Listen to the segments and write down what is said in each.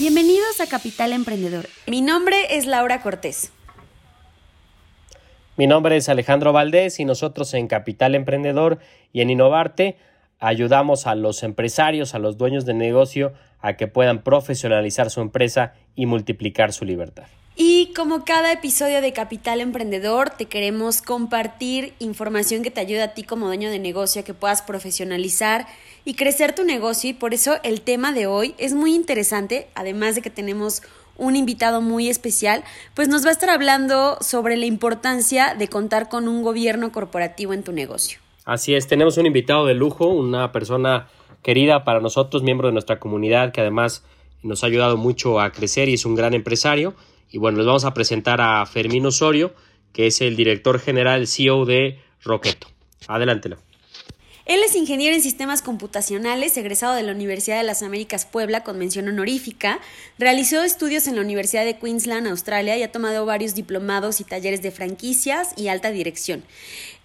Bienvenidos a Capital Emprendedor. Mi nombre es Laura Cortés. Mi nombre es Alejandro Valdés y nosotros en Capital Emprendedor y en Innovarte ayudamos a los empresarios, a los dueños de negocio a que puedan profesionalizar su empresa y multiplicar su libertad. Y como cada episodio de Capital Emprendedor, te queremos compartir información que te ayude a ti como dueño de negocio, que puedas profesionalizar y crecer tu negocio. Y por eso el tema de hoy es muy interesante, además de que tenemos un invitado muy especial, pues nos va a estar hablando sobre la importancia de contar con un gobierno corporativo en tu negocio. Así es, tenemos un invitado de lujo, una persona querida para nosotros, miembro de nuestra comunidad, que además nos ha ayudado mucho a crecer y es un gran empresario. Y bueno, les vamos a presentar a Fermín Osorio, que es el director general CEO de Roqueto. Adelántelo. Él es ingeniero en sistemas computacionales, egresado de la Universidad de las Américas Puebla con mención honorífica. Realizó estudios en la Universidad de Queensland, Australia, y ha tomado varios diplomados y talleres de franquicias y alta dirección.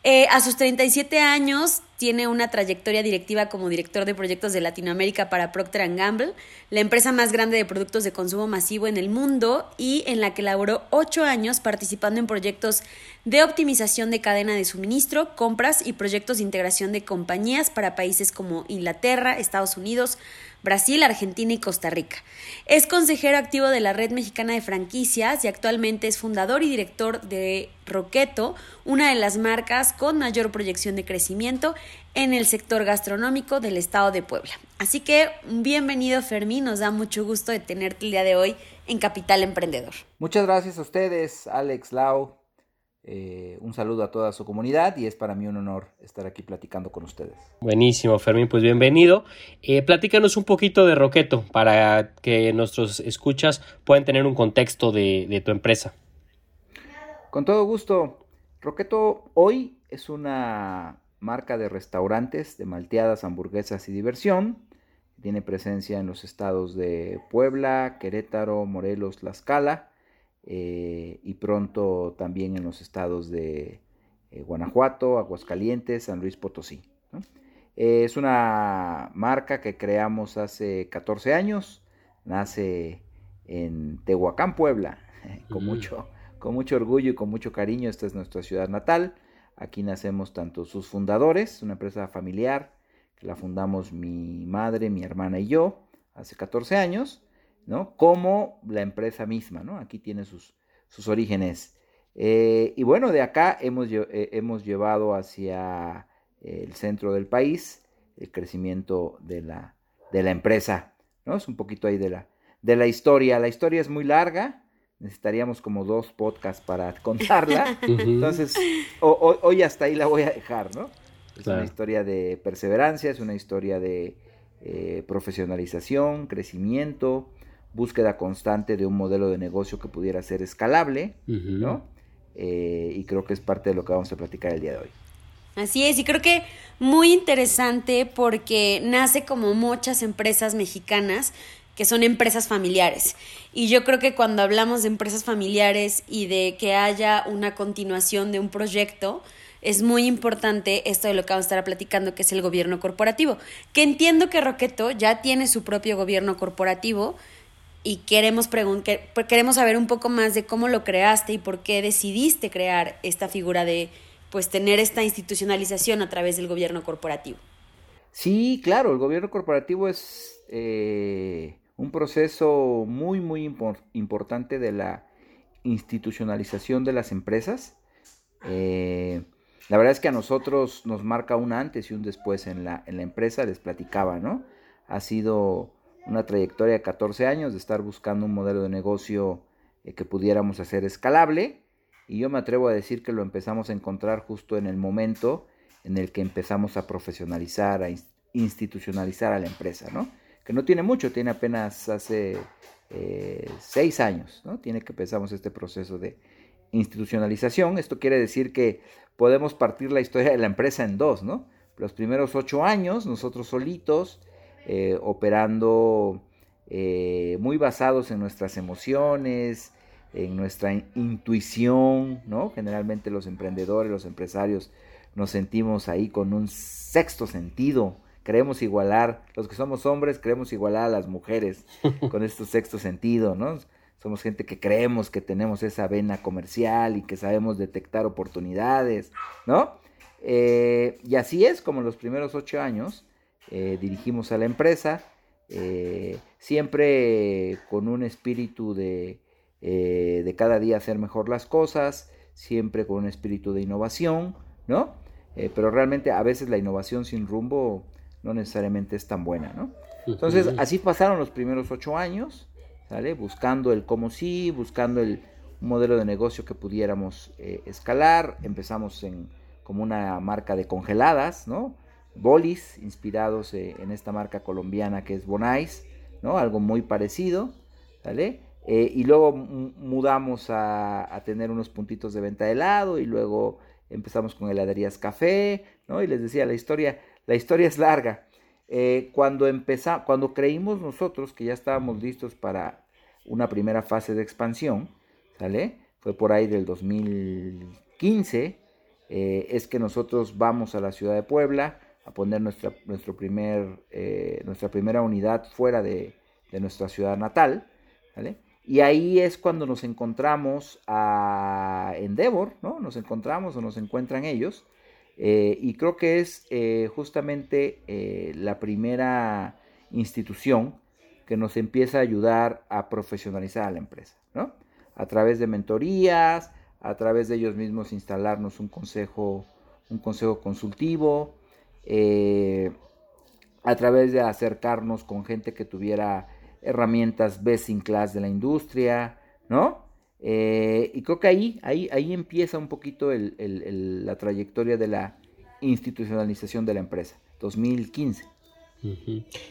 Eh, a sus 37 años tiene una trayectoria directiva como director de proyectos de Latinoamérica para Procter Gamble, la empresa más grande de productos de consumo masivo en el mundo y en la que laboró ocho años participando en proyectos de optimización de cadena de suministro, compras y proyectos de integración de compañías para países como Inglaterra, Estados Unidos, Brasil, Argentina y Costa Rica. Es consejero activo de la Red Mexicana de Franquicias y actualmente es fundador y director de Roqueto, una de las marcas con mayor proyección de crecimiento en el sector gastronómico del estado de Puebla. Así que bienvenido Fermín, nos da mucho gusto de tenerte el día de hoy en Capital Emprendedor. Muchas gracias a ustedes, Alex, Lau, eh, un saludo a toda su comunidad y es para mí un honor estar aquí platicando con ustedes. Buenísimo, Fermín, pues bienvenido. Eh, platícanos un poquito de Roqueto para que nuestros escuchas puedan tener un contexto de, tu empresa. Con todo gusto. Roqueto hoy es una marca de restaurantes de malteadas, hamburguesas y diversión. Tiene presencia en los estados de Puebla, Querétaro, Morelos, Tlaxcala eh, y pronto también en los estados de eh, Guanajuato, Aguascalientes, San Luis Potosí. Eh, es una marca que creamos hace 14 años, nace en Tehuacán, Puebla, con, mucho, con mucho orgullo y con mucho cariño, esta es nuestra ciudad natal. Aquí nacemos tanto sus fundadores, una empresa familiar, que la fundamos mi madre, mi hermana y yo hace 14 años, ¿no? Como la empresa misma, ¿no? Aquí tiene sus, sus orígenes. Eh, y bueno, de acá hemos, eh, hemos llevado hacia el centro del país el crecimiento de la, de la empresa, ¿no? Es un poquito ahí de la, de la historia. La historia es muy larga, necesitaríamos como dos podcasts para contarla. Entonces, hoy hasta ahí la voy a dejar, ¿no? Es una historia de perseverancia, es una historia de eh, profesionalización, crecimiento, búsqueda constante de un modelo de negocio que pudiera ser escalable, ¿no? Eh, y creo que es parte de lo que vamos a platicar el día de hoy. Así es, y creo que muy interesante porque nace como muchas empresas mexicanas que son empresas familiares. Y yo creo que cuando hablamos de empresas familiares y de que haya una continuación de un proyecto, es muy importante esto de lo que vamos a estar platicando, que es el gobierno corporativo. Que entiendo que Roqueto ya tiene su propio gobierno corporativo, y queremos, queremos saber un poco más de cómo lo creaste y por qué decidiste crear esta figura de pues tener esta institucionalización a través del gobierno corporativo. Sí, claro, el gobierno corporativo es eh, un proceso muy, muy importante de la institucionalización de las empresas. Eh, la verdad es que a nosotros nos marca un antes y un después en la, en la empresa, les platicaba, ¿no? Ha sido una trayectoria de 14 años de estar buscando un modelo de negocio eh, que pudiéramos hacer escalable y yo me atrevo a decir que lo empezamos a encontrar justo en el momento en el que empezamos a profesionalizar, a institucionalizar a la empresa, ¿no? Que no tiene mucho, tiene apenas hace eh, seis años, ¿no? Tiene que empezamos este proceso de institucionalización. Esto quiere decir que podemos partir la historia de la empresa en dos, ¿no? Los primeros ocho años, nosotros solitos, eh, operando eh, muy basados en nuestras emociones, en nuestra intuición, ¿no? Generalmente los emprendedores, los empresarios, nos sentimos ahí con un sexto sentido. Queremos igualar, los que somos hombres, queremos igualar a las mujeres con este sexto sentido, ¿no? Somos gente que creemos que tenemos esa vena comercial y que sabemos detectar oportunidades, ¿no? Eh, y así es como en los primeros ocho años eh, dirigimos a la empresa, eh, siempre con un espíritu de, de cada día hacer mejor las cosas, siempre con un espíritu de innovación, ¿no? pero realmente a veces la innovación sin rumbo no necesariamente es tan buena, ¿no? Entonces, así pasaron los primeros ocho años. Buscando el cómo sí, buscando el modelo de negocio que pudiéramos eh, escalar. Empezamos en, como una marca de congeladas, ¿no? Bolis, inspirados eh, en esta marca colombiana que es Bonais, ¿no? Algo muy parecido, ¿vale? Eh, y luego mudamos a, tener unos puntitos de venta de helado y luego empezamos con heladerías café, ¿no? Y les decía, la historia, la historia es larga. Eh, cuando, empezamos, cuando creímos nosotros que ya estábamos listos para una primera fase de expansión, ¿sale? Fue por ahí del 2015, eh, es que nosotros vamos a la ciudad de Puebla a poner nuestra, nuestro primer, eh, nuestra primera unidad fuera de, de, nuestra ciudad natal. Y ahí es cuando nos encontramos a Endeavor, ¿no? Nos encontramos o nos encuentran ellos, eh, y creo que es eh, justamente la primera institución que nos empieza a ayudar a profesionalizar a la empresa, ¿no? A través de mentorías, a través de ellos mismos instalarnos un consejo, un consejo consultivo, a través de acercarnos con gente que tuviera herramientas best in class de la industria, ¿no? Eh, y creo que ahí, ahí, ahí empieza un poquito la trayectoria de la institucionalización de la empresa, 2015.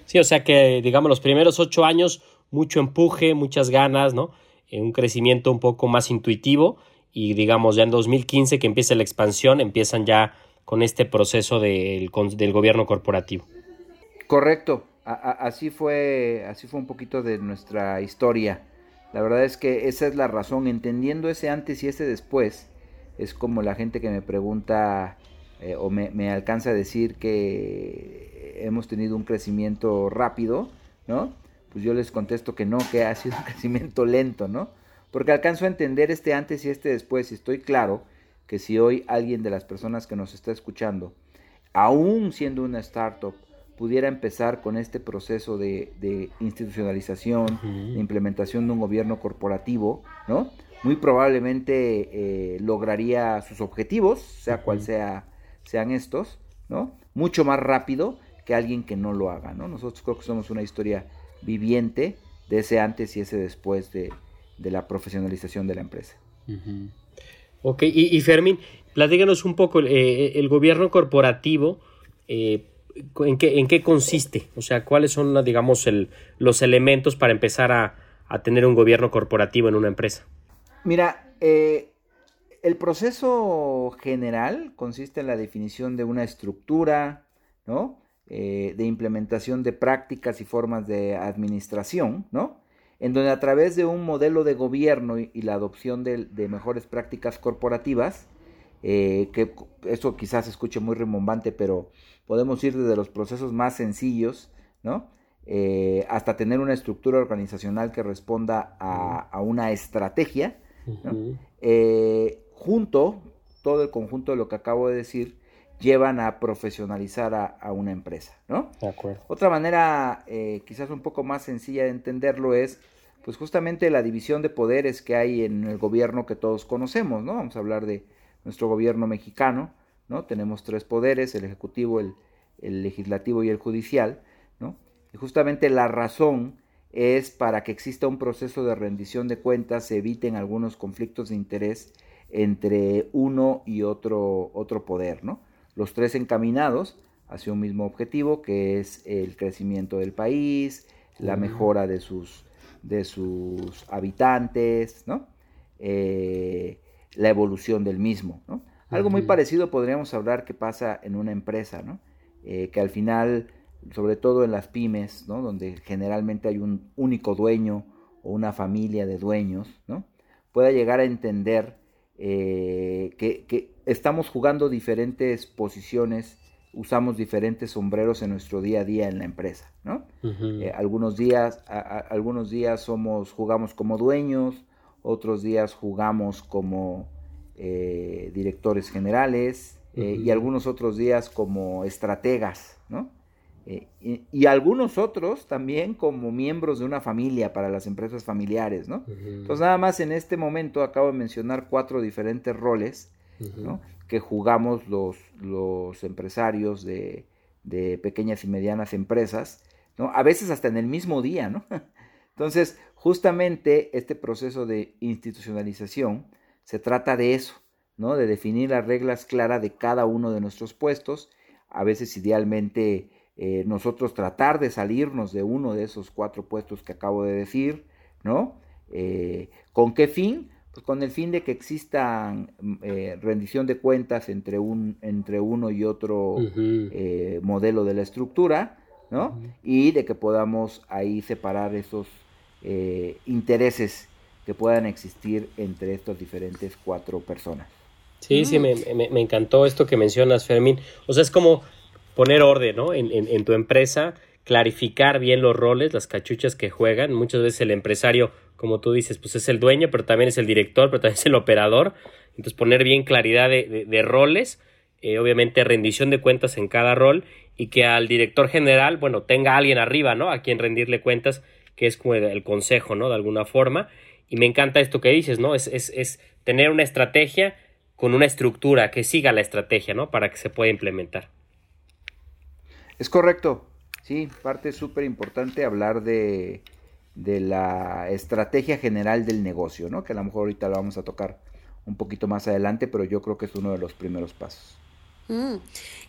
Sí, o sea que, digamos, los primeros ocho años, mucho empuje, muchas ganas, ¿no? Eh, un crecimiento un poco más intuitivo y, digamos, ya en 2015 que empieza la expansión, empiezan ya con este proceso del, del gobierno corporativo. Correcto, así, fue, así fue un poquito de nuestra historia. La verdad es que esa es la razón, entendiendo ese antes y ese después, es como la gente que me pregunta eh, o me, alcanza a decir que hemos tenido un crecimiento rápido, ¿no? Pues yo les contesto que no, que ha sido un crecimiento lento, ¿no? Porque alcanzo a entender este antes y este después y estoy claro que si hoy alguien de las personas que nos está escuchando, aún siendo una startup, pudiera empezar con este proceso de, institucionalización, de implementación de un gobierno corporativo, ¿no? Muy probablemente eh, lograría sus objetivos, sea cual sea, sean estos, ¿no? Mucho más rápido que alguien que no lo haga, ¿no? Nosotros creo que somos una historia viviente de ese antes y ese después de, la profesionalización de la empresa. Ok, y, Fermín, platícanos un poco, eh, el gobierno corporativo, eh, ¿en qué, en qué consiste? O sea, ¿cuáles son, digamos, el, los elementos para empezar a, tener un gobierno corporativo en una empresa? Mira, eh, el proceso general consiste en la definición de una estructura, ¿no? Eh, de implementación de prácticas y formas de administración, ¿no? En donde a través de un modelo de gobierno y, la adopción de, mejores prácticas corporativas, eh, que eso quizás se escuche muy remombante, pero podemos ir desde los procesos más sencillos, ¿no? Eh, hasta tener una estructura organizacional que responda a, una estrategia, eh, junto, todo el conjunto de lo que acabo de decir, llevan a profesionalizar a, una empresa, ¿no? De acuerdo. Otra manera, quizás un poco más sencilla de entenderlo es, pues justamente la división de poderes que hay en el gobierno que todos conocemos, ¿no? Vamos a hablar de nuestro gobierno mexicano, ¿no? Tenemos tres poderes, el ejecutivo, el, legislativo y el judicial, ¿no? Y justamente la razón es para que exista un proceso de rendición de cuentas, se eviten algunos conflictos de interés entre uno y otro, otro poder, ¿no? Los tres encaminados hacia un mismo objetivo, que es el crecimiento del país, la mejora de sus, de sus habitantes, ¿no? Eh, la evolución del mismo, ¿no? Algo muy parecido podríamos hablar que pasa en una empresa, ¿no? Eh, que al final, sobre todo en las pymes, ¿no? Donde generalmente hay un único dueño o una familia de dueños, ¿no? Pueda llegar a entender eh, que, estamos jugando diferentes posiciones, usamos diferentes sombreros en nuestro día a día en la empresa, ¿no? Eh, algunos días, algunos días somos, jugamos como dueños, otros días jugamos como eh, directores generales y algunos otros días como estrategas, ¿no? Eh, y, algunos otros también como miembros de una familia para las empresas familiares, ¿no? Entonces nada más en este momento acabo de mencionar cuatro diferentes roles, Que jugamos los, los empresarios de, de, pequeñas y medianas empresas, ¿no? A veces hasta en el mismo día, ¿no? Entonces, justamente este proceso de institucionalización se trata de eso, ¿no? De definir las reglas claras de cada uno de nuestros puestos, a veces idealmente eh, nosotros tratar de salirnos de uno de esos cuatro puestos que acabo de decir, ¿no? Eh, ¿Con qué fin? Pues con el fin de que exista mm, eh, rendición de cuentas entre, un, entre uno y otro modelo de la estructura, ¿no? Y de que podamos ahí separar esos intereses que puedan existir entre estas diferentes cuatro personas. Sí, sí, me, me, encantó esto que mencionas, Fermín. O sea, es como poner orden ¿no? en, en, tu empresa, clarificar bien los roles, las cachuchas que juegan. Muchas veces el empresario, como tú dices, pues es el dueño, pero también es el director, pero también es el operador. Entonces poner bien claridad de, roles, eh, obviamente rendición de cuentas en cada rol y que al director general, bueno, tenga alguien arriba, ¿no? A quien rendirle cuentas, que es como el consejo, ¿no? De alguna forma. Y me encanta esto que dices, ¿no? Es, es, es tener una estrategia con una estructura que siga la estrategia, ¿no? Para que se pueda implementar. Es correcto, sí, parte súper importante hablar de, la estrategia general del negocio, ¿no? Que a lo mejor ahorita lo vamos a tocar un poquito más adelante, pero yo creo que es uno de los primeros pasos. Mm.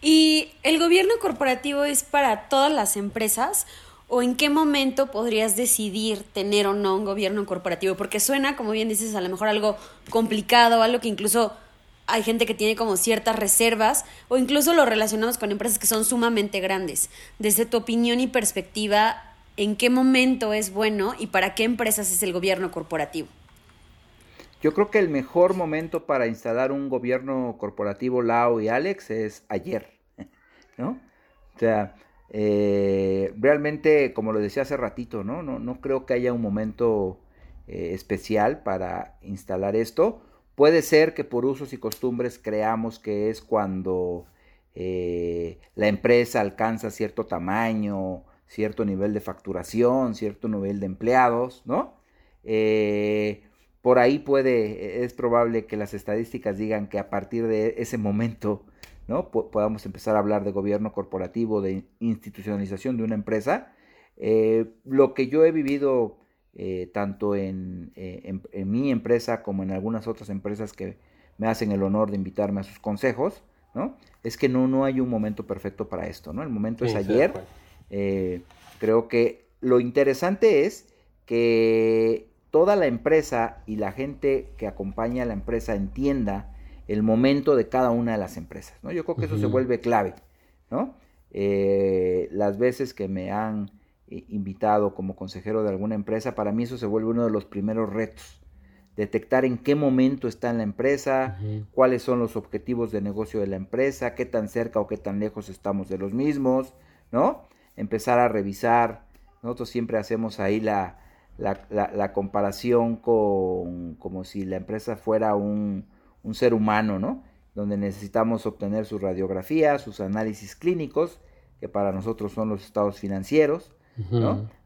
¿Y el gobierno corporativo es para todas las empresas? ¿O en qué momento podrías decidir tener o no un gobierno corporativo? Porque suena, como bien dices, a lo mejor algo complicado, algo que incluso hay gente que tiene como ciertas reservas o incluso lo relacionamos con empresas que son sumamente grandes. Desde tu opinión y perspectiva, ¿en qué momento es bueno y para qué empresas es el gobierno corporativo? Yo creo que el mejor momento para instalar un gobierno corporativo, Lao y Alex, es ayer, ¿no? O sea, eh, realmente, como lo decía hace ratito, ¿no? No, no creo que haya un momento eh, especial para instalar esto Puede ser que por usos y costumbres creamos que es cuando eh, la empresa alcanza cierto tamaño, cierto nivel de facturación, cierto nivel de empleados, ¿no? Eh, por ahí puede, es probable que las estadísticas digan que a partir de ese momento, ¿no? podamos empezar a hablar de gobierno corporativo, de institucionalización de una empresa. Eh, lo que yo he vivido eh, tanto en, en, mi empresa como en algunas otras empresas que me hacen el honor de invitarme a sus consejos, ¿no? Es que no, no hay un momento perfecto para esto, ¿no? El momento es ayer. Eh, creo que lo interesante es que toda la empresa y la gente que acompaña a la empresa entienda el momento de cada una de las empresas, ¿no? Yo creo que eso se vuelve clave, ¿no? las veces que me han eh, invitado como consejero de alguna empresa, para mí eso se vuelve uno de los primeros retos. Detectar en qué momento está en la empresa, cuáles son los objetivos de negocio de la empresa, qué tan cerca o qué tan lejos estamos de los mismos, ¿no? Empezar a revisar. Nosotros siempre hacemos ahí la, la, comparación con como si la empresa fuera un, un ser humano, ¿no? Donde necesitamos obtener sus radiografías, sus análisis clínicos, que para nosotros son los estados financieros,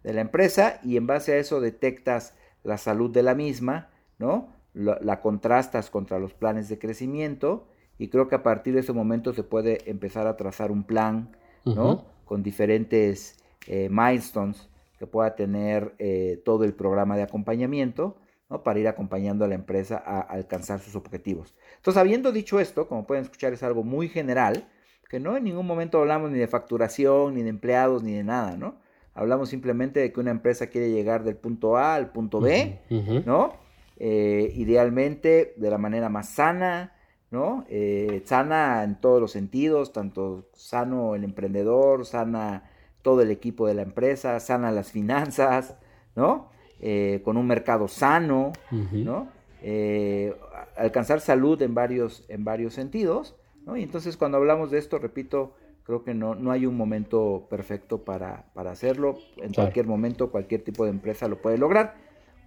de la empresa y en base a eso detectas la salud de la misma, ¿no? La, contrastas contra los planes de crecimiento y creo que a partir de ese momento se puede empezar a trazar un plan, ¿no? Con diferentes eh, milestones que pueda tener eh, todo el programa de acompañamiento, ¿no? Para ir acompañando a la empresa a, alcanzar sus objetivos. Entonces, habiendo dicho esto, como pueden escuchar, es algo muy general, que no en ningún momento hablamos ni de facturación, ni de empleados, ni de nada, ¿no? Hablamos simplemente de que una empresa quiere llegar del punto A al punto B, ¿no? Eh, idealmente de la manera más sana, ¿no? Eh, sana en todos los sentidos, tanto sano el emprendedor, sana todo el equipo de la empresa, sana las finanzas, ¿no? Eh, con un mercado sano, ¿no? Eh, alcanzar salud en varios, en varios sentidos, ¿no? Y entonces cuando hablamos de esto, repito, creo que no, no hay un momento perfecto para, hacerlo. En cualquier momento, cualquier tipo de empresa lo puede lograr.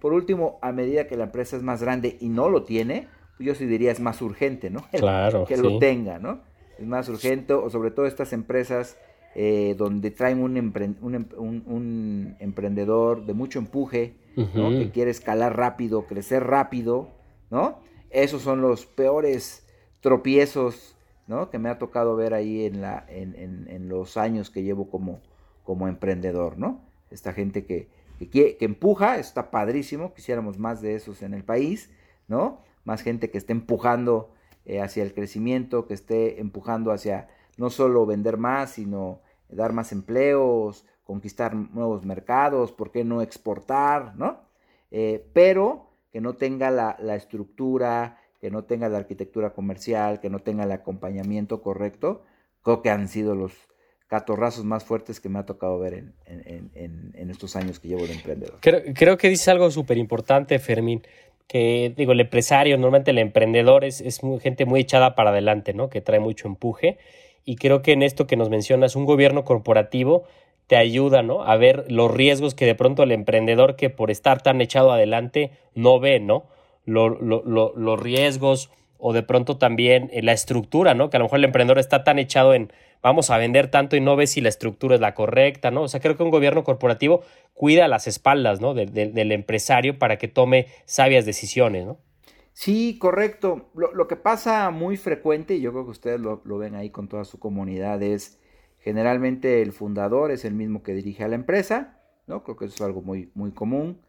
Por último, a medida que la empresa es más grande y no lo tiene, yo sí diría es más urgente, ¿no? Claro. que lo tenga, ¿no? Es más urgente, o sobre todo estas empresas eh, donde traen un, un, emprendedor de mucho empuje, ¿no? Que quiere escalar rápido, crecer rápido, ¿no? Esos son los peores tropiezos, ¿no? Que me ha tocado ver ahí en, la, en, en, los años que llevo como, como emprendedor, ¿no? Esta gente que, que, que empuja, está padrísimo, quisiéramos más de esos en el país, ¿no? Más gente que esté empujando eh, hacia el crecimiento, que esté empujando hacia no solo vender más, sino dar más empleos, conquistar nuevos mercados, ¿por qué no exportar? ¿no? Eh, pero que no tenga la, estructura, que no tenga la arquitectura comercial, que no tenga el acompañamiento correcto, creo que han sido los catorrazos más fuertes que me ha tocado ver en, estos años que llevo de emprendedor. Creo, creo que dices algo súper importante, Fermín que digo, el empresario, normalmente el emprendedor es, es gente muy echada para adelante, ¿no? Que trae mucho empuje. Y creo que en esto que nos mencionas, un gobierno corporativo te ayuda, ¿no? A ver los riesgos que de pronto el emprendedor que por estar tan echado adelante no ve, ¿no? los riesgos o de pronto también la estructura, ¿no? Que a lo mejor el emprendedor está tan echado en vamos a vender tanto y no ve si la estructura es la correcta, ¿no? O sea, creo que un gobierno corporativo cuida las espaldas, ¿no? del empresario para que tome sabias decisiones, ¿no? Sí, correcto. Lo, que pasa muy frecuente, y yo creo que ustedes lo, ven ahí con toda su comunidad, es generalmente el fundador es el mismo que dirige a la empresa, ¿no? Creo que eso es algo muy, muy común.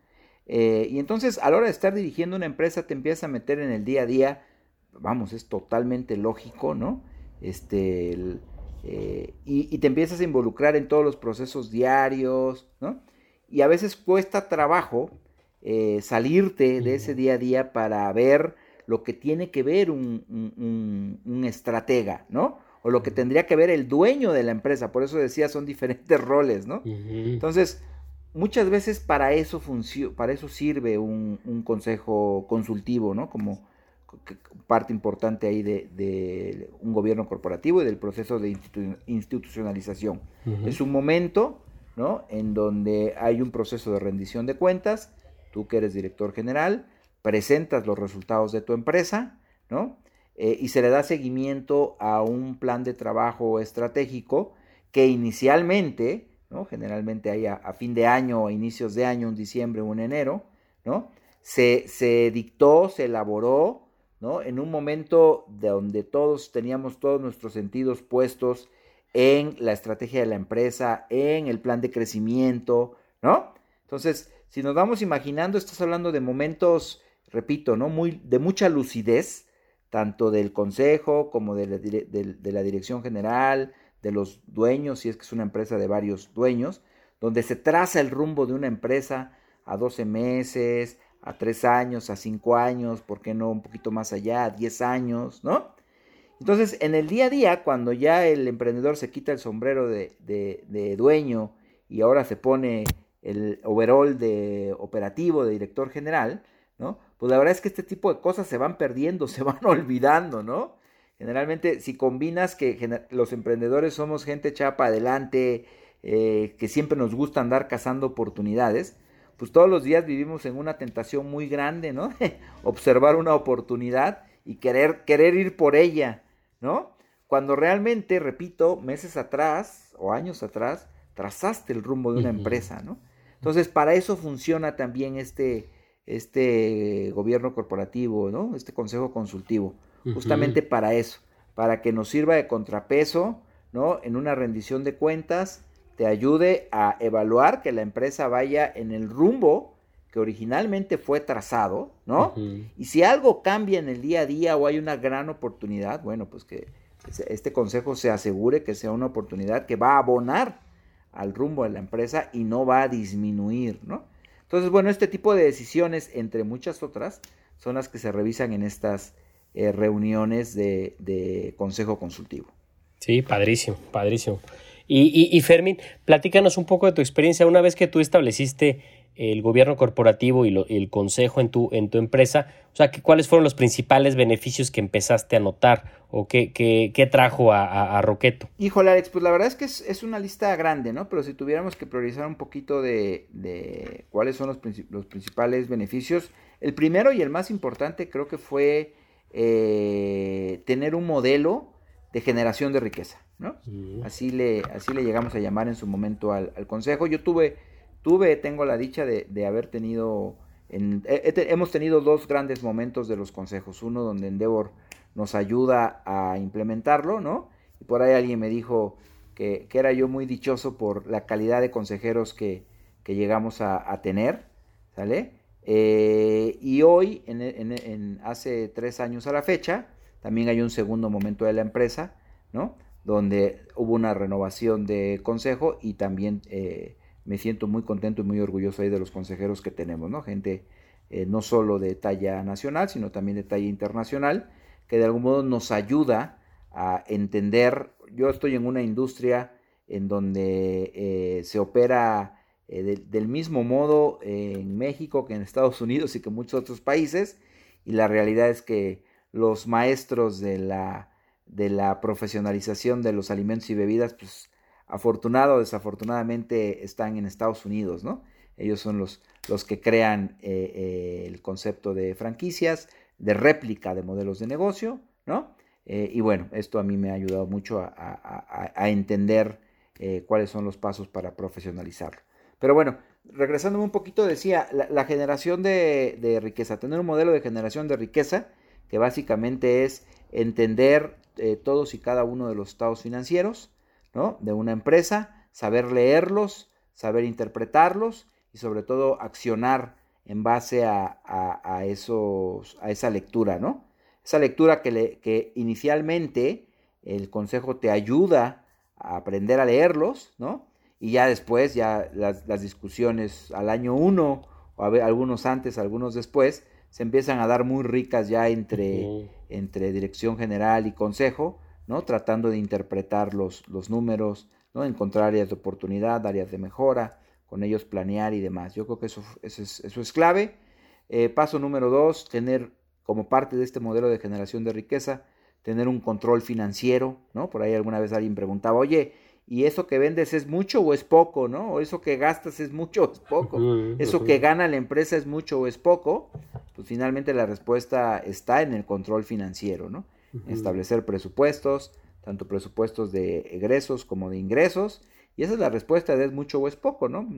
Eh, y entonces a la hora de estar dirigiendo una empresa te empiezas a meter en el día a día, vamos, es totalmente lógico, ¿no? Este, eh, y, te empiezas a involucrar en todos los procesos diarios, ¿no? Y a veces cuesta trabajo eh, salirte de ese día a día para ver lo que tiene que ver un, un, estratega, ¿no? O lo que tendría que ver el dueño de la empresa. Por eso decía, son diferentes roles, ¿no? Entonces, muchas veces para eso, para eso sirve un, un consejo consultivo, ¿no? Como parte importante ahí de, un gobierno corporativo y del proceso de institucionalización. Es un momento, ¿no? En donde hay un proceso de rendición de cuentas, tú que eres director general, presentas los resultados de tu empresa, ¿no? Eh, y se le da seguimiento a un plan de trabajo estratégico que inicialmente, ¿no? Generalmente hay a, fin de año o inicios de año, en diciembre o en enero, ¿no? Se, se dictó, se elaboró, en un momento de donde todos teníamos todos nuestros sentidos puestos en la estrategia de la empresa, en el plan de crecimiento, ¿no? Entonces, si nos vamos imaginando, estás hablando de momentos, repito, ¿no? Muy, de mucha lucidez, tanto del consejo como de la, de la dirección general, de los dueños, si es que es una empresa de varios dueños, donde se traza el rumbo de una empresa a 12 meses, a tres años, a cinco años, ¿por qué no un poquito más allá, a diez años, ¿no? Entonces, en el día a día, cuando ya el emprendedor se quita el sombrero de, dueño y ahora se pone el overall de operativo, de director general, ¿no? Pues la verdad es que este tipo de cosas se van perdiendo, se van olvidando, ¿no? Generalmente, si combinas que los emprendedores somos gente chapa adelante, eh, que siempre nos gusta andar cazando oportunidades, pues todos los días vivimos en una tentación muy grande, ¿no? Observar una oportunidad y querer, querer ir por ella, ¿no? Cuando realmente, repito, meses atrás o años atrás, trazaste el rumbo de una empresa, ¿no? Entonces, para eso funciona también este, este gobierno corporativo, ¿no? Este consejo consultivo, justamente para eso, para que nos sirva de contrapeso, ¿no? En una rendición de cuentas te ayude a evaluar que la empresa vaya en el rumbo que originalmente fue trazado, ¿no? Y si algo cambia en el día a día o hay una gran oportunidad, bueno, pues que este consejo se asegure que sea una oportunidad que va a abonar al rumbo de la empresa y no va a disminuir, ¿no? Entonces, bueno, este tipo de decisiones, entre muchas otras, son las que se revisan en estas eh, reuniones de, consejo consultivo. Sí, padrísimo, padrísimo. Y, y, Fermín, platícanos un poco de tu experiencia una vez que tú estableciste el gobierno corporativo y, el consejo en tu, en tu empresa, o sea, ¿cuáles fueron los principales beneficios que empezaste a notar o qué, qué, trajo a, a, Roqueto? Híjole, Alex, pues la verdad es que es, una lista grande, ¿no? Pero si tuviéramos que priorizar un poquito de, cuáles son los, los, principales beneficios, el primero y el más importante creo que fue eh, tener un modelo de generación de riqueza, ¿no? Así, le, así le llegamos a llamar en su momento al, al consejo. Yo tuve tuve, tengo la dicha de, haber tenido, hemos tenido dos grandes momentos de los consejos. Uno donde Endeavor nos ayuda a implementarlo, ¿no? Y por ahí alguien me dijo que, era yo muy dichoso por la calidad de consejeros que, llegamos a, tener, ¿sale? Eh, y hoy, en, hace tres años a la fecha, también hay un segundo momento de la empresa, ¿no? Donde hubo una renovación de consejo y también eh, me siento muy contento y muy orgulloso ahí de los consejeros que tenemos, ¿no? Gente eh, no solo de talla nacional, sino también de talla internacional, que de algún modo nos ayuda a entender, yo estoy en una industria en donde eh, se opera eh, del mismo modo en México que en Estados Unidos y que en muchos otros países, y la realidad es que los maestros de la, de la profesionalización de los alimentos y bebidas, pues afortunado o desafortunadamente están en Estados Unidos, ¿no? Ellos son los, los que crean eh, eh, el concepto de franquicias, de réplica de modelos de negocio, ¿no? Eh, y bueno, esto a mí me ha ayudado mucho a, entender cuáles son los pasos para profesionalizarlo. Pero bueno, regresando un poquito, decía, la, generación de, de, riqueza, tener un modelo de generación de riqueza que básicamente es entender todos y cada uno de los estados financieros, de una empresa, saber leerlos, saber interpretarlos y sobre todo accionar en base a, esos, a esa lectura, ¿no? Esa lectura que, que inicialmente el consejo te ayuda a aprender a leerlos, ¿no? Y ya después, ya las, discusiones al año uno, o algunos antes, algunos después, se empiezan a dar muy ricas ya entre, entre dirección general y consejo, ¿no? Tratando de interpretar los, los números, ¿no? Encontrar áreas de oportunidad, áreas de mejora, con ellos planear y demás. Yo creo que eso, eso, es, clave. Eh, paso número dos, tener como parte de este modelo de generación de riqueza, tener un control financiero, ¿no? Por ahí alguna vez alguien preguntaba, oye, ¿y eso que vendes es mucho o es poco, ¿no? O eso que gastas es mucho o es poco. Eso que gana la empresa es mucho o es poco. Pues finalmente la respuesta está en el control financiero, ¿no? establecer presupuestos, tanto presupuestos de egresos como de ingresos. Y esa es la respuesta de es mucho o es poco, ¿no?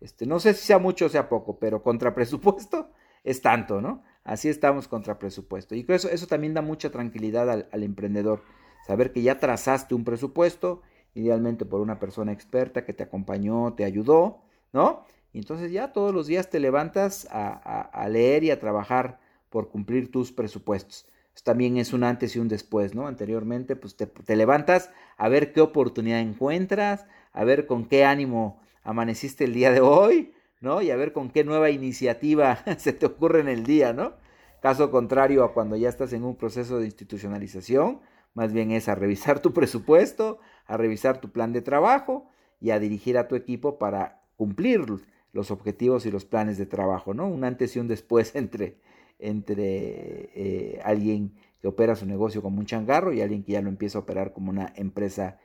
Este, no sé si sea mucho o sea poco, pero contra presupuesto es tanto, ¿no? Así estamos contra presupuesto. Y creo eso, eso también da mucha tranquilidad al, al, emprendedor. Saber que ya trazaste un presupuesto, idealmente por una persona experta que te acompañó, te ayudó, ¿no? Y entonces ya todos los días te levantas a, leer y a trabajar por cumplir tus presupuestos también es un antes y un después, ¿no? Anteriormente, pues te, levantas a ver qué oportunidad encuentras, a ver con qué ánimo amaneciste el día de hoy, ¿no? Y a ver con qué nueva iniciativa se te ocurre en el día, ¿no? Caso contrario a cuando ya estás en un proceso de institucionalización, más bien es a revisar tu presupuesto, a revisar tu plan de trabajo y a dirigir a tu equipo para cumplir los objetivos y los planes de trabajo, ¿no? Un antes y un después entre, entre eh, alguien que opera su negocio como un changarro y alguien que ya lo empieza a operar como una empresa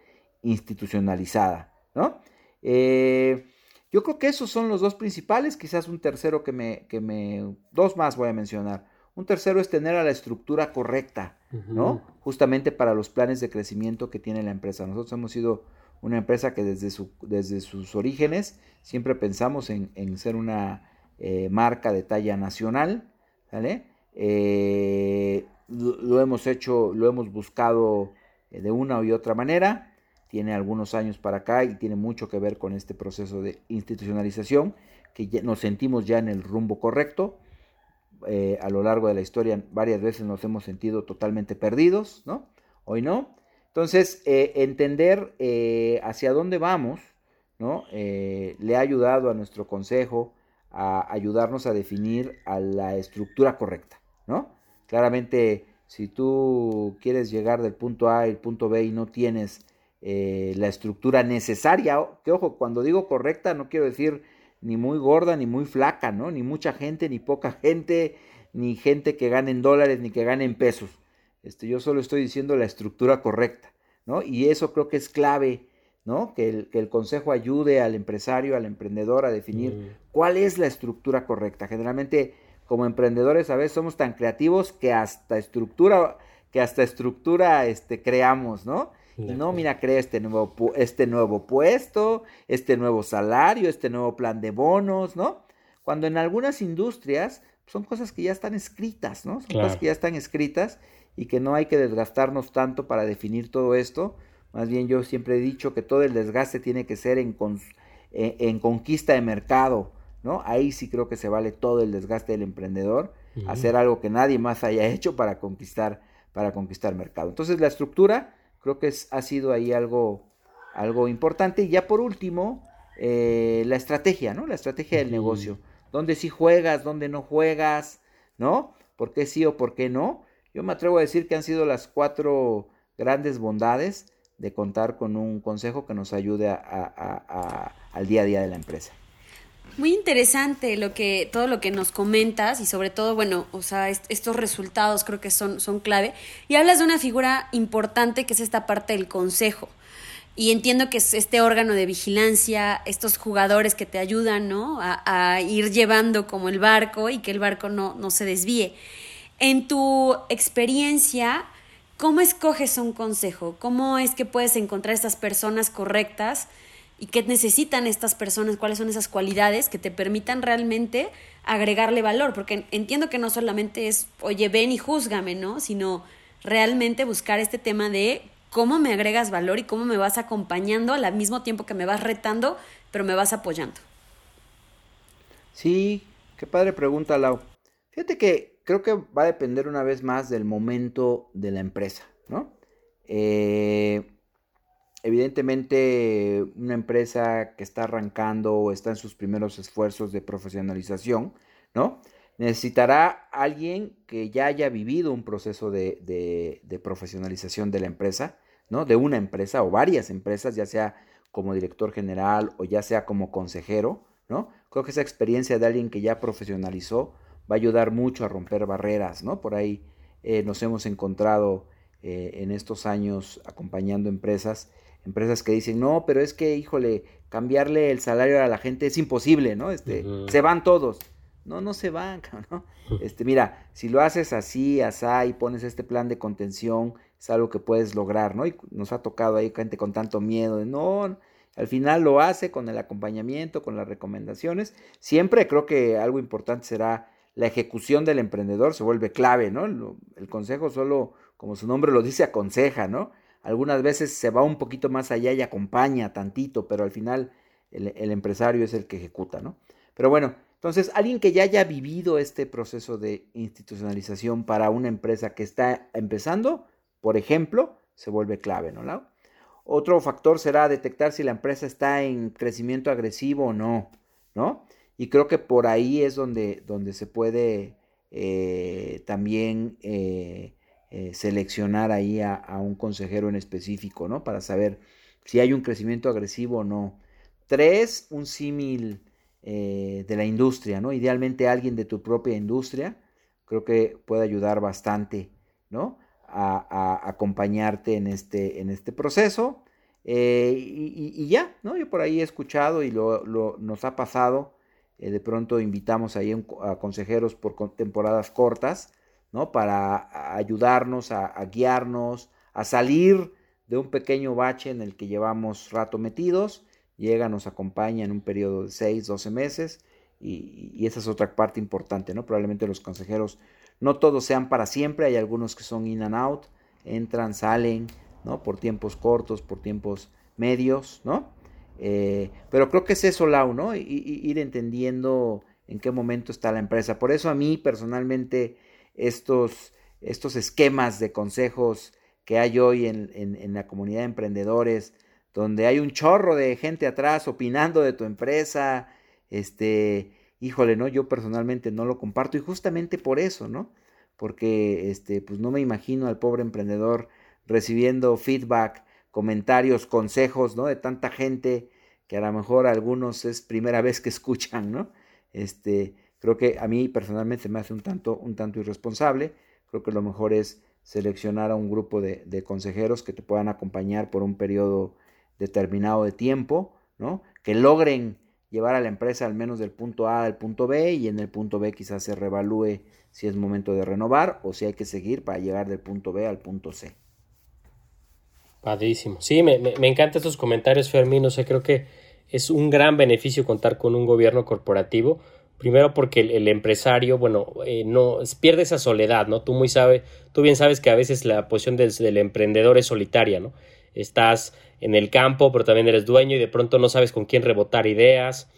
institucionalizada, ¿no? Eh, yo creo que esos son los dos principales, quizás un tercero que me, que me, dos más voy a mencionar. Un tercero es tener a la estructura correcta, Justamente para los planes de crecimiento que tiene la empresa. Nosotros hemos sido una empresa que desde, su, desde sus orígenes siempre pensamos en, ser una eh, marca de talla nacional, eh, lo, hemos hecho, lo hemos buscado eh, de una u otra manera. Tiene algunos años para acá y tiene mucho que ver con este proceso de institucionalización que nos sentimos ya en el rumbo correcto. Eh, a lo largo de la historia varias veces nos hemos sentido totalmente perdidos, ¿no? Hoy no. Entonces, entender hacia dónde vamos, ¿no? Eh, le ha ayudado a nuestro consejo a ayudarnos a definir a la estructura correcta, ¿no? Claramente, si tú quieres llegar del punto A al punto B y no tienes eh, la estructura necesaria, que ojo, cuando digo correcta no quiero decir ni muy gorda ni muy flaca, ¿no? Ni mucha gente, ni poca gente, ni gente que gane en dólares, ni que gane en pesos. Este, yo solo estoy diciendo la estructura correcta, ¿no? Y eso creo que es clave, ¿no? Que el, que el consejo ayude al empresario, al emprendedor a definir mm. cuál es la estructura correcta. Generalmente, como emprendedores, a veces somos tan creativos que hasta estructura, que hasta estructura este, creamos, ¿no? Y no, mira, crea este nuevo, este nuevo puesto, este nuevo salario, este nuevo plan de bonos, ¿no? Cuando en algunas industrias son cosas que ya están escritas, ¿no? Son cosas que ya están escritas y que no hay que desgastarnos tanto para definir todo esto. Más bien yo siempre he dicho que todo el desgaste tiene que ser en, e, en, conquista de mercado, ¿no? Ahí sí creo que se vale todo el desgaste del emprendedor, hacer algo que nadie más haya hecho para conquistar, para conquistar mercado. Entonces la estructura creo que es, ha sido ahí algo, algo importante. Y ya por último, eh, la estrategia, ¿no? La estrategia del negocio. ¿Dónde sí juegas, dónde no juegas, ¿no? ¿Por qué sí o por qué no? Yo me atrevo a decir que han sido las cuatro grandes bondades de contar con un consejo que nos ayude al día a día de la empresa. Muy interesante lo que, todo lo que nos comentas y sobre todo, bueno, o sea, estos resultados creo que son, son clave. Y hablas de una figura importante que es esta parte del consejo. Y entiendo que es este órgano de vigilancia, estos jugadores que te ayudan, ¿no? A, ir llevando como el barco y que el barco no, no se desvíe. En tu experiencia, ¿cómo escoges un consejo? ¿Cómo es que puedes encontrar estas personas correctas? ¿Y qué necesitan estas personas? ¿Cuáles son esas cualidades que te permitan realmente agregarle valor? Porque entiendo que no solamente es, oye, ven y júzgame, ¿no? Sino realmente buscar este tema de cómo me agregas valor y cómo me vas acompañando al mismo tiempo que me vas retando, pero me vas apoyando. Sí, qué padre pregunta, Lau. Fíjate que creo que va a depender una vez más del momento de la empresa, ¿no? Eh, evidentemente, una empresa que está arrancando o está en sus primeros esfuerzos de profesionalización, ¿no? Necesitará alguien que ya haya vivido un proceso de, de profesionalización de la empresa, ¿no? De una empresa o varias empresas, ya sea como director general o ya sea como consejero, ¿no? Creo que esa experiencia de alguien que ya profesionalizó va a ayudar mucho a romper barreras, ¿no? Por ahí eh, nos hemos encontrado eh, en estos años acompañando empresas, empresas que dicen, no, pero es que, híjole, cambiarle el salario a la gente es imposible, ¿no? Este, Se van todos. No, no se van, ¿no? Este, mira, si lo haces así, asá y pones este plan de contención, es algo que puedes lograr, ¿no? Y nos ha tocado ahí gente con tanto miedo de, no, al final lo hace con el acompañamiento, con las recomendaciones. Siempre creo que algo importante será la ejecución del emprendedor se vuelve clave, ¿no? El, consejo solo, como su nombre lo dice, aconseja, ¿no? Algunas veces se va un poquito más allá y acompaña tantito, pero al final el, empresario es el que ejecuta, ¿no? Pero bueno, entonces alguien que ya haya vivido este proceso de institucionalización para una empresa que está empezando, por ejemplo, se vuelve clave, ¿no? Otro factor será detectar si la empresa está en crecimiento agresivo o no, ¿no? Y creo que por ahí es donde, donde se puede eh, también eh, eh, seleccionar ahí a, un consejero en específico, ¿no? Para saber si hay un crecimiento agresivo o no. Tres, un símil de la industria, ¿no? Idealmente alguien de tu propia industria, creo que puede ayudar bastante, ¿no? A, acompañarte en este, en este proceso. y, ya, ¿no? Yo por ahí he escuchado y lo, lo, nos ha pasado eh, de pronto invitamos ahí a consejeros por temporadas cortas, ¿no? Para ayudarnos, a, guiarnos, a salir de un pequeño bache en el que llevamos rato metidos. Llega, nos acompaña en un periodo de 6, 12 meses y, esa es otra parte importante, ¿no? Probablemente los consejeros no todos sean para siempre, hay algunos que son in and out, entran, salen, ¿no? Por tiempos cortos, por tiempos medios, ¿no? Eh, pero creo que es eso, Lau, ¿no? ir entendiendo en qué momento está la empresa. Por eso a mí personalmente estos, estos esquemas de consejos que hay hoy en, la comunidad de emprendedores, donde hay un chorro de gente atrás opinando de tu empresa, este, híjole, ¿no? Yo personalmente no lo comparto y justamente por eso, ¿no? Porque, este, pues no me imagino al pobre emprendedor recibiendo feedback, comentarios, consejos, ¿no? De tanta gente que a lo mejor algunos es primera vez que escuchan, ¿no? Este, creo que a mí personalmente me hace un tanto, un tanto irresponsable. Creo que lo mejor es seleccionar a un grupo de, consejeros que te puedan acompañar por un periodo determinado de tiempo, ¿no? Que logren llevar a la empresa al menos del punto A al punto B y en el punto B quizás se revalúe si es momento de renovar o si hay que seguir para llegar del punto B al punto C. Padrísimo. Sí, me encantan estos comentarios, Fermín. O sea, creo que es un gran beneficio contar con un gobierno corporativo. Primero porque el, empresario, bueno, eh, no pierde esa soledad, ¿no? Tú muy sabes, tú bien sabes que a veces la posición del, emprendedor es solitaria, ¿no? Estás en el campo, pero también eres dueño y de pronto no sabes con quién rebotar ideas.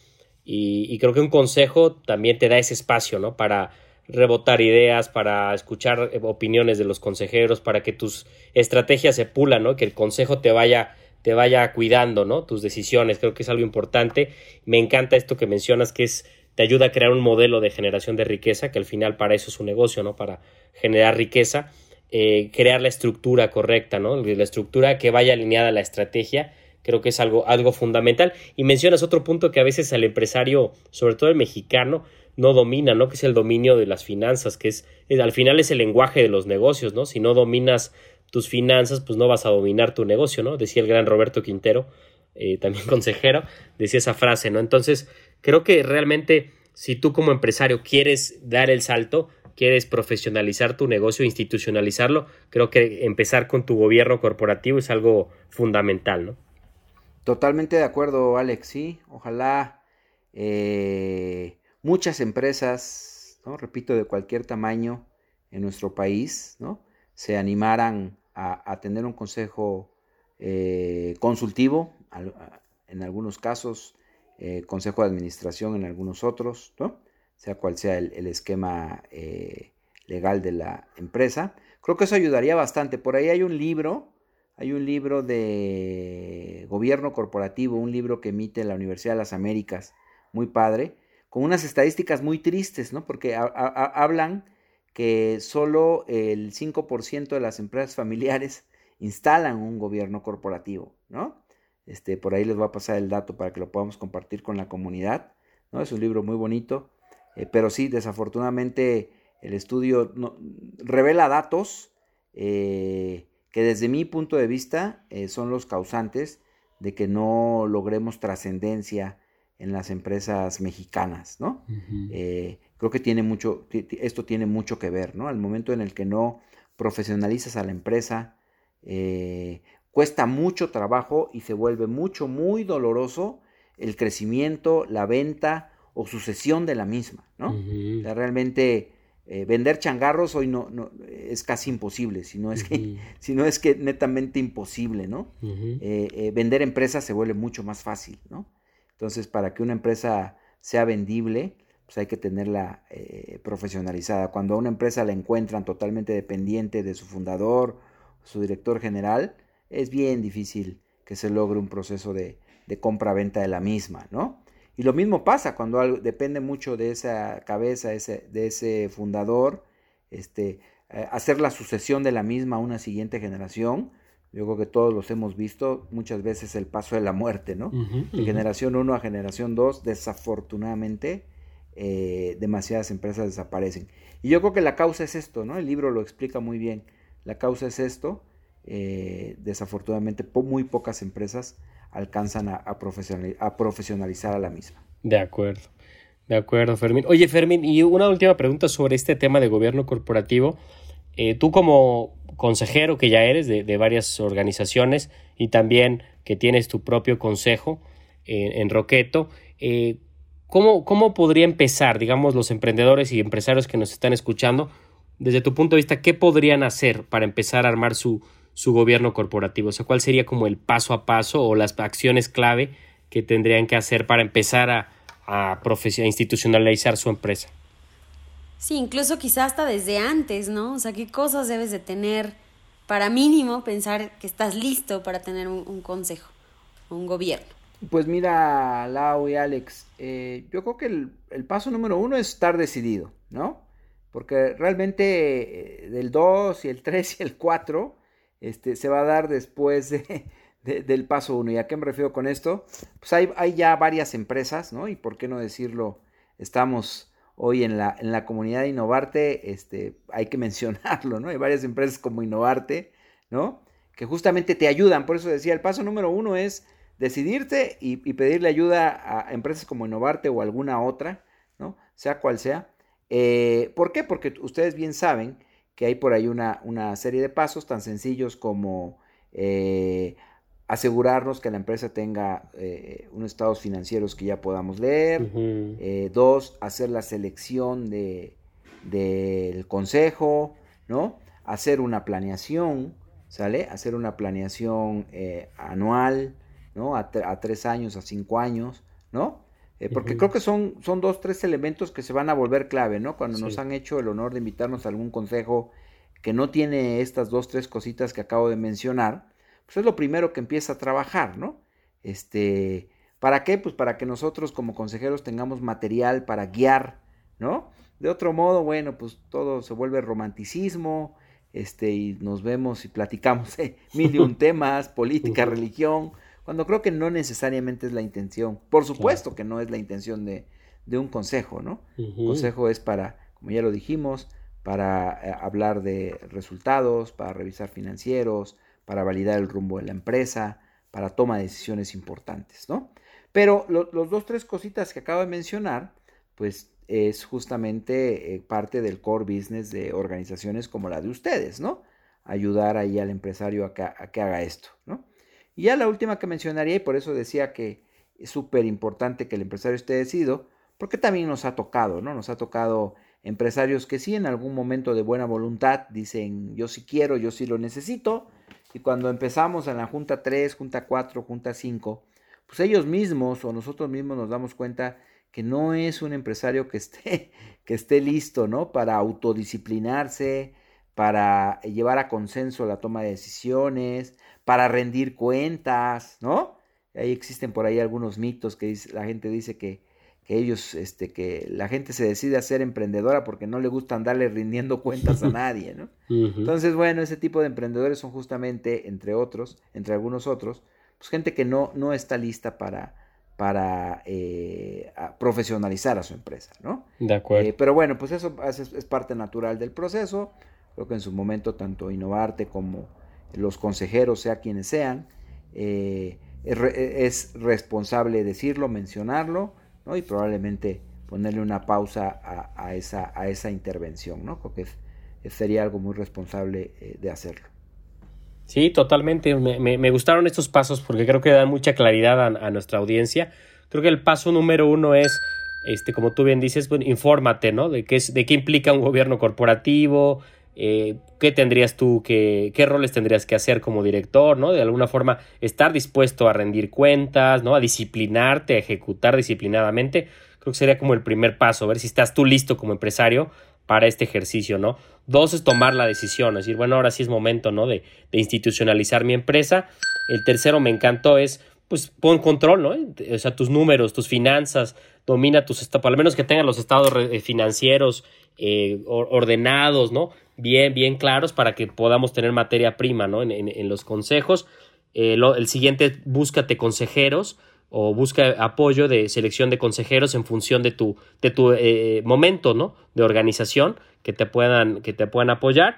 Y, y creo que un consejo también te da ese espacio, ¿no? Para, rebotar ideas, para escuchar eh, opiniones de los consejeros, para que tus estrategias se pulan, ¿no? Que el consejo te vaya te vaya cuidando, ¿no? Tus decisiones, creo que es algo importante. Me encanta esto que mencionas que es te ayuda a crear un modelo de generación de riqueza, que al final para eso es un negocio, ¿no? Para generar riqueza, eh, crear la estructura correcta, ¿no? La estructura que vaya alineada a la estrategia, creo que es algo, algo fundamental. Y mencionas otro punto que a veces al empresario, sobre todo el mexicano, no domina, ¿no? Que es el dominio de las finanzas, que es, al final es el lenguaje de los negocios, ¿no? Si no dominas tus finanzas, pues no vas a dominar tu negocio, ¿no? Decía el gran Roberto Quintero, eh, también consejero, decía esa frase, ¿no? Entonces, creo que realmente si tú como empresario quieres dar el salto, quieres profesionalizar tu negocio, institucionalizarlo, creo que empezar con tu gobierno corporativo es algo fundamental, ¿no? Totalmente de acuerdo, Alex, sí. Ojalá eh, muchas empresas, ¿no? repito, de cualquier tamaño en nuestro país, ¿no? se animaran a, tener un consejo eh, consultivo, en algunos casos, eh, consejo de administración en algunos otros, ¿no? sea cual sea el, esquema eh, legal de la empresa. Creo que eso ayudaría bastante. Por ahí hay un libro, hay un libro de gobierno corporativo, un libro que emite la Universidad de las Américas, muy padre, con unas estadísticas muy tristes, ¿no? Porque hablan que solo el 5% de las empresas familiares instalan un gobierno corporativo, ¿no? Este, por ahí les voy a pasar el dato para que lo podamos compartir con la comunidad, ¿no? Es un libro muy bonito, eh, pero sí, desafortunadamente el estudio revela datos eh, que desde mi punto de vista eh, son los causantes de que no logremos trascendencia en las empresas mexicanas, ¿no? Creo que tiene mucho, esto tiene mucho que ver, ¿no? Al momento en el que no profesionalizas a la empresa, eh, cuesta mucho trabajo y se vuelve mucho, muy doloroso el crecimiento, la venta o sucesión de la misma, ¿no? realmente eh, vender changarros hoy no, no, es casi imposible, si no es, que, si no es que netamente imposible, ¿no? vender empresas se vuelve mucho más fácil, ¿no? Entonces, para que una empresa sea vendible, pues hay que tenerla eh, profesionalizada. Cuando a una empresa la encuentran totalmente dependiente de su fundador, su director general, es bien difícil que se logre un proceso de, compra-venta de la misma, ¿no? Y lo mismo pasa cuando algo, depende mucho de esa cabeza, ese, de ese fundador, este, eh, hacer la sucesión de la misma a una siguiente generación, yo creo que todos los hemos visto muchas veces el paso de la muerte, ¿no? de generación 1 a generación 2, desafortunadamente, eh, demasiadas empresas desaparecen. Y yo creo que la causa es esto, ¿no? El libro lo explica muy bien. La causa es esto. Eh, desafortunadamente, muy pocas empresas alcanzan a, profesionalizar a la misma. De acuerdo. De acuerdo, Fermín. Oye, Fermín, y una última pregunta sobre este tema de gobierno corporativo. Eh, tú como consejero que ya eres de, varias organizaciones y también que tienes tu propio consejo en Roqueto, eh, ¿cómo, ¿cómo, podría empezar, digamos, los emprendedores y empresarios que nos están escuchando, desde tu punto de vista, qué podrían hacer para empezar a armar su, su gobierno corporativo? O sea, ¿cuál sería como el paso a paso o las acciones clave que tendrían que hacer para empezar a, a, a institucionalizar su empresa? Sí, incluso quizá hasta desde antes, ¿no? O sea, qué cosas debes de tener para mínimo pensar que estás listo para tener un, consejo o un gobierno? Pues mira, Lau y Alex, eh, yo creo que el, paso número uno es estar decidido, ¿no? Porque realmente eh, del 2 y el 3 y el 4 este, se va a dar después de, del paso uno. ¿Y a qué me refiero con esto? Pues hay, hay, ya varias empresas, ¿no? Y por qué no decirlo, estamos hoy en la, en la comunidad de Innovarte, este, hay que mencionarlo, ¿no? Hay varias empresas como Innovarte, ¿no? Que justamente te ayudan. Por eso decía, el paso número uno es decidirte y, pedirle ayuda a empresas como Innovarte o alguna otra, ¿no? Sea cual sea. Eh, ¿Por qué? Porque ustedes bien saben que hay por ahí una, una serie de pasos tan sencillos como eh, asegurarnos que la empresa tenga eh, unos estados financieros que ya podamos leer. dos, hacer la selección de, del consejo, ¿no? Hacer una planeación, ¿sale? Hacer una planeación anual, ¿no? A, tres años, a cinco años, ¿no? Eh, porque creo que son, son dos, tres elementos que se van a volver clave, ¿no? Cuando nos han hecho el honor de invitarnos a algún consejo que no tiene estas dos, tres cositas que acabo de mencionar, pues es lo primero que empieza a trabajar, ¿no? Este, ¿para qué? Pues para que nosotros como consejeros tengamos material para guiar, ¿no? De otro modo, bueno, pues todo se vuelve romanticismo, este, y nos vemos y platicamos eh, mil y un temas, política, religión, cuando creo que no necesariamente es la intención. Por supuesto que no es la intención de, un consejo, ¿no? Consejo es para, como ya lo dijimos, para eh, hablar de resultados, para revisar financieros, para validar el rumbo de la empresa, para toma de decisiones importantes, ¿no? Pero los dos, tres cositas que acabo de mencionar, pues es justamente eh, parte del core business de organizaciones como la de ustedes, ¿no? Ayudar ahí al empresario a que haga esto, ¿no? Y ya la última que mencionaría, y por eso decía que es súper importante que el empresario esté decidido, porque también nos ha tocado, ¿no? Nos ha tocado empresarios que sí en algún momento de buena voluntad dicen yo sí quiero, yo sí lo necesito, y cuando empezamos en la Junta 3, Junta 4, Junta 5, pues ellos mismos o nosotros mismos nos damos cuenta que no es un empresario que esté, que esté listo, ¿no? Para autodisciplinarse, para llevar a consenso la toma de decisiones, para rendir cuentas, ¿no? Ahí existen por ahí algunos mitos que la gente dice que, ellos, este, que la gente se decide a ser emprendedora porque no le gusta andarle rindiendo cuentas a nadie, ¿no? Entonces, bueno, ese tipo de emprendedores son justamente, entre otros, entre algunos otros, pues gente que no, no está lista para, para eh, profesionalizar a su empresa, ¿no? De acuerdo. Eh, pero bueno, pues eso es, parte natural del proceso. Creo que en su momento tanto Innovarte como los consejeros, sea quienes sean, eh, es, responsable decirlo, mencionarlo, ¿no? Y probablemente ponerle una pausa a, esa, a esa intervención, ¿no? Porque sería algo muy responsable eh, de hacerlo. Sí, totalmente. Me, gustaron estos pasos porque creo que dan mucha claridad a, nuestra audiencia. Creo que el paso número uno es, este, como tú bien dices, bueno, infórmate, ¿no? De qué, es, de qué implica un gobierno corporativo, eh, qué tendrías tú, que, qué roles tendrías que hacer como director, ¿no? De alguna forma estar dispuesto a rendir cuentas, ¿no? A disciplinarte, a ejecutar disciplinadamente. Creo que sería como el primer paso, ver si estás tú listo como empresario para este ejercicio, ¿no? Dos es tomar la decisión, es decir, bueno, ahora sí es momento, ¿no? De, de institucionalizar mi empresa. El tercero me encantó es, pues, pon control, ¿no? O sea, tus números, tus finanzas, domina tus estados, lo menos que tengan los estados eh, financieros eh, ordenados, ¿no? Bien, bien claros para que podamos tener materia prima, ¿no? En, los consejos. Eh, el siguiente, búscate consejeros o busca apoyo de selección de consejeros en función de tu, de tu eh, momento, ¿no? De organización que te puedan, que te puedan apoyar.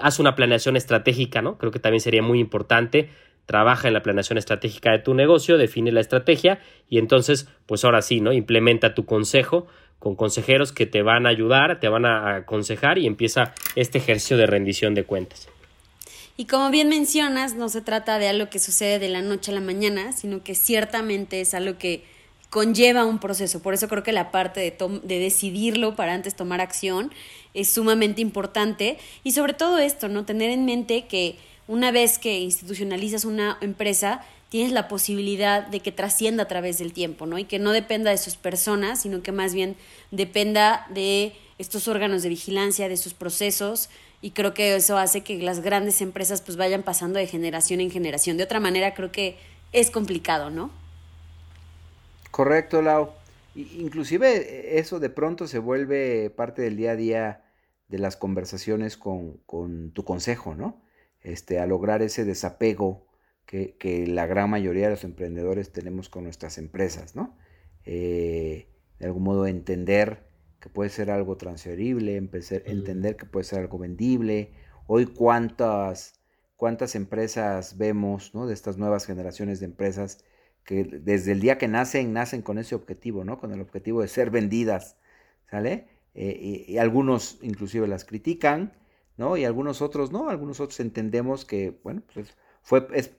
haz una planeación estratégica, ¿no? Creo que también sería muy importante trabaja en la planeación estratégica de tu negocio, define la estrategia y entonces, pues ahora sí, ¿no? Implementa tu consejo con consejeros que te van a ayudar, te van a aconsejar y empieza este ejercicio de rendición de cuentas. Y como bien mencionas, no se trata de algo que sucede de la noche a la mañana, sino que ciertamente es algo que conlleva un proceso. Por eso creo que la parte de, de decidirlo para antes tomar acción es sumamente importante. Y sobre todo esto, ¿no? Tener en mente que una vez que institucionalizas una empresa, tienes la posibilidad de que trascienda a través del tiempo, ¿no? Y que no dependa de sus personas, sino que más bien dependa de estos órganos de vigilancia, de sus procesos, y creo que eso hace que las grandes empresas pues vayan pasando de generación en generación. De otra manera, creo que es complicado, ¿no? Correcto, Lau. Inclusive eso de pronto se vuelve parte del día a día de las conversaciones con, tu consejo, ¿no? Este, a lograr ese desapego que, la gran mayoría de los emprendedores tenemos con nuestras empresas, ¿no? Eh, de algún modo entender que puede ser algo transferible, entender que puede ser algo vendible. Hoy cuántas, cuántas empresas vemos, ¿no? De estas nuevas generaciones de empresas que desde el día que nacen, nacen con ese objetivo, ¿no? Con el objetivo de ser vendidas, ¿sale? Eh, y, algunos inclusive las critican, ¿no? Y algunos otros no, algunos otros entendemos que, bueno, pues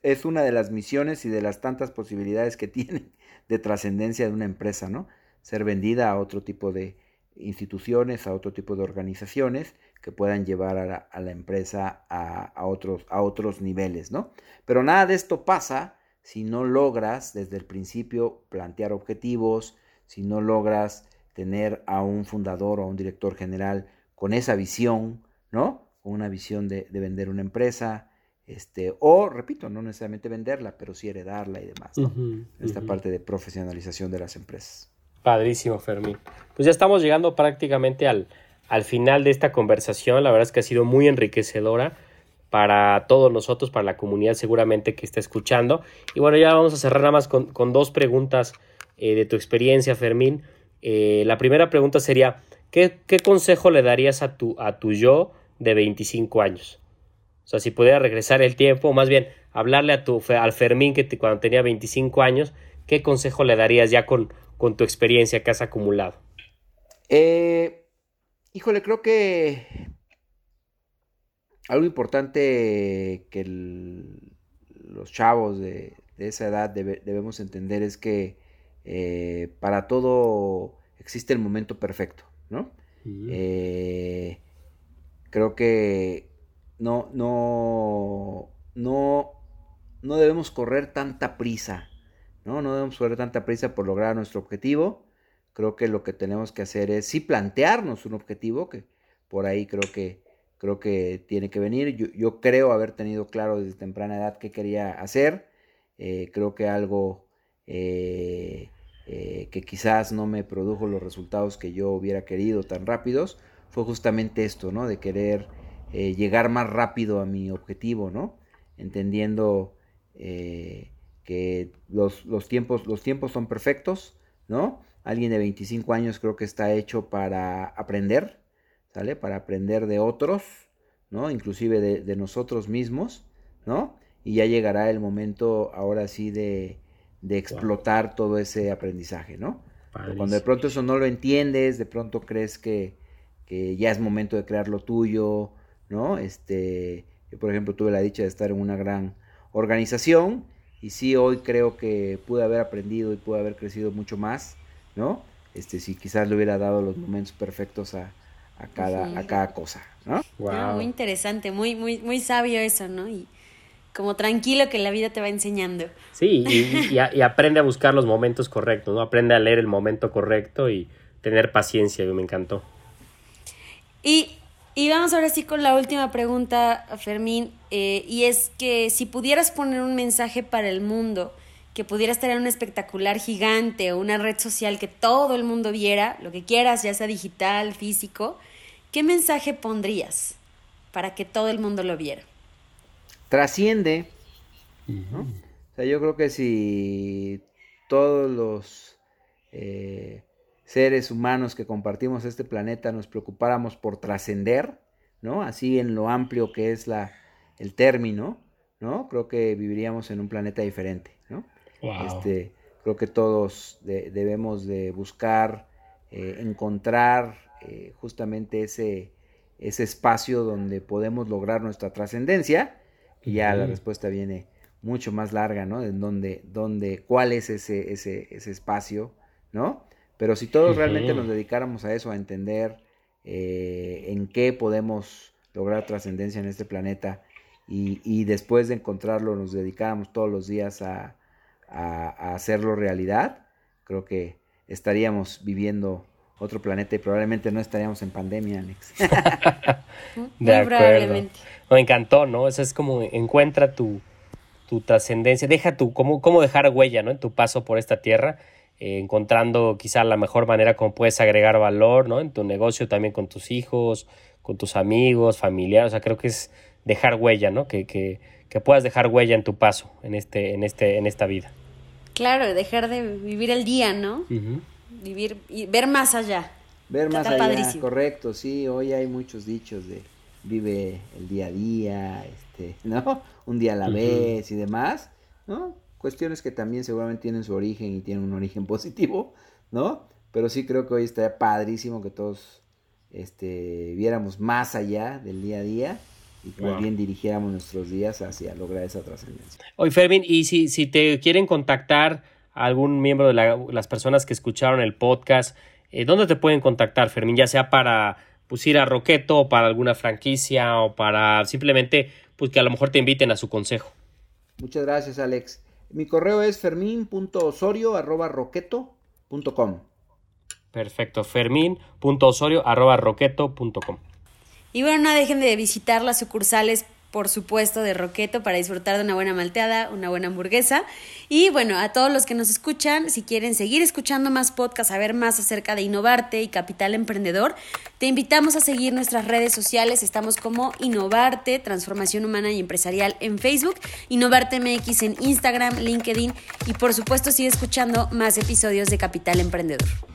es, una de las misiones y de las tantas posibilidades que tienen de trascendencia de una empresa, ¿no? Ser vendida a otro tipo de instituciones, a otro tipo de organizaciones que puedan llevar a la, empresa a, otros, a otros niveles, ¿no? Pero nada de esto pasa si no logras desde el principio plantear objetivos, si no logras tener a un fundador o a un director general con esa visión, ¿no? Con una visión de, vender una empresa, este, o repito, no necesariamente venderla, pero sí heredarla y demás, ¿no? Esta parte de profesionalización de las empresas. Padrísimo, Fermín. Pues ya estamos llegando prácticamente al, al final de esta conversación. La verdad es que ha sido muy enriquecedora para todos nosotros, para la comunidad seguramente que está escuchando. Y bueno, ya vamos a cerrar nada más con, dos preguntas eh, de tu experiencia, Fermín. Eh, la primera pregunta sería, ¿qué, consejo le darías a tu, a tu yo de 25 años? O sea, si pudiera regresar el tiempo, o más bien hablarle a tu, al Fermín que cuando tenía 25 años, ¿qué consejo le darías ya con, con tu experiencia que has acumulado? Eh, híjole, creo que algo importante que los chavos de, esa edad debemos entender es que eh, para todo existe el momento perfecto, ¿no? Eh, creo que no, no, no, no debemos correr tanta prisa, ¿no? No debemos correr tanta prisa por lograr nuestro objetivo. Creo que lo que tenemos que hacer es sí plantearnos un objetivo, que por ahí creo que creo que tiene que venir. Yo, creo haber tenido claro desde temprana edad qué quería hacer. Eh, creo que algo eh, eh, que quizás no me produjo los resultados que yo hubiera querido tan rápidos fue justamente esto, ¿no? De querer llegar más rápido a mi objetivo, ¿no? Entendiendo que los, los, tiempos, los tiempos son perfectos, ¿no? Alguien de 25 años creo que está hecho para aprender, ¿sale? Para aprender de otros, ¿no? Inclusive de, nosotros mismos, ¿no? Y ya llegará el momento ahora sí de, explotar todo ese aprendizaje, ¿no? Cuando de pronto eso no lo entiendes, de pronto crees que, ya es momento de crear lo tuyo, ¿no? Este, yo por ejemplo tuve la dicha de estar en una gran organización y sí hoy creo que pude haber aprendido y pude haber crecido mucho más, ¿no? Este, si quizás le hubiera dado los momentos perfectos a, a cada, a cada cosa, ¿no? Ah, muy interesante, muy, muy, muy sabio eso, ¿no? Y como tranquilo que la vida te va enseñando. Sí, y, aprende a buscar los momentos correctos, ¿no? Aprende a leer el momento correcto y tener paciencia, me encantó. Y, y vamos ahora sí con la última pregunta, Fermín, eh, y es que si pudieras poner un mensaje para el mundo, que pudieras tener un espectacular gigante o una red social que todo el mundo viera, lo que quieras, ya sea digital, físico, ¿qué mensaje pondrías para que todo el mundo lo viera? Trasciende. O sea, yo creo que si todos los eh, seres humanos que compartimos este planeta nos preocupáramos por trascender, ¿no? Así en lo amplio que es la, el término, ¿no? Creo que viviríamos en un planeta diferente, ¿no? Este, creo que todos debemos de buscar, eh, encontrar eh, justamente ese, ese espacio donde podemos lograr nuestra trascendencia. Y ya la respuesta viene mucho más larga, ¿no? En dónde, dónde, cuál es ese, ese, ese espacio, ¿no? Pero si todos realmente nos dedicáramos a eso, a entender eh, en qué podemos lograr trascendencia en este planeta y, y, después de encontrarlo nos dedicáramos todos los días a, a, hacerlo realidad, creo que estaríamos viviendo otro planeta y probablemente no estaríamos en pandemia, Alex. de acuerdo. Me encantó, ¿no? Eso es como encuentra tu, tu trascendencia, deja tu, cómo, cómo dejar huella, ¿no? En tu paso por esta tierra, eh, encontrando quizá la mejor manera como puedes agregar valor, ¿no? En tu negocio también con tus hijos, con tus amigos, familiares, o sea, creo que es dejar huella, ¿no? Que, que, que puedas dejar huella en tu paso en, este, en, este, en esta vida. Claro, dejar de vivir el día, ¿no? Vivir y ver más allá. Ver más allá, correcto, sí, hoy hay muchos dichos de vive el día a día, este, ¿no? Un día a la vez y demás, ¿no? Cuestiones que también seguramente tienen su origen y tienen un origen positivo, ¿no? Pero sí creo que hoy está padrísimo que todos este, viéramos más allá del día a día y que más bien dirigiéramos nuestros días hacia lograr esa trascendencia. Oye, Fermín, y si, si te quieren contactar a algún miembro de las personas que escucharon el podcast, eh, ¿dónde te pueden contactar, Fermín? Ya sea para pues, ir a Roqueto o para alguna franquicia o para simplemente pues, que a lo mejor te inviten a su consejo. Muchas gracias, Alex. Mi correo es fermin.osorio.roqueto.com. Perfecto, fermin.osorio.roqueto.com. Y bueno, no dejen de visitar las sucursales por supuesto, de Roqueto para disfrutar de una buena malteada, una buena hamburguesa. Y bueno, a todos los que nos escuchan, si quieren seguir escuchando más podcasts, saber más acerca de Innovarte y Capital Emprendedor, te invitamos a seguir nuestras redes sociales. Estamos como Innovarte, Transformación Humana y Empresarial en Facebook, Innovarte MX en Instagram, LinkedIn y por supuesto sigue escuchando más episodios de Capital Emprendedor.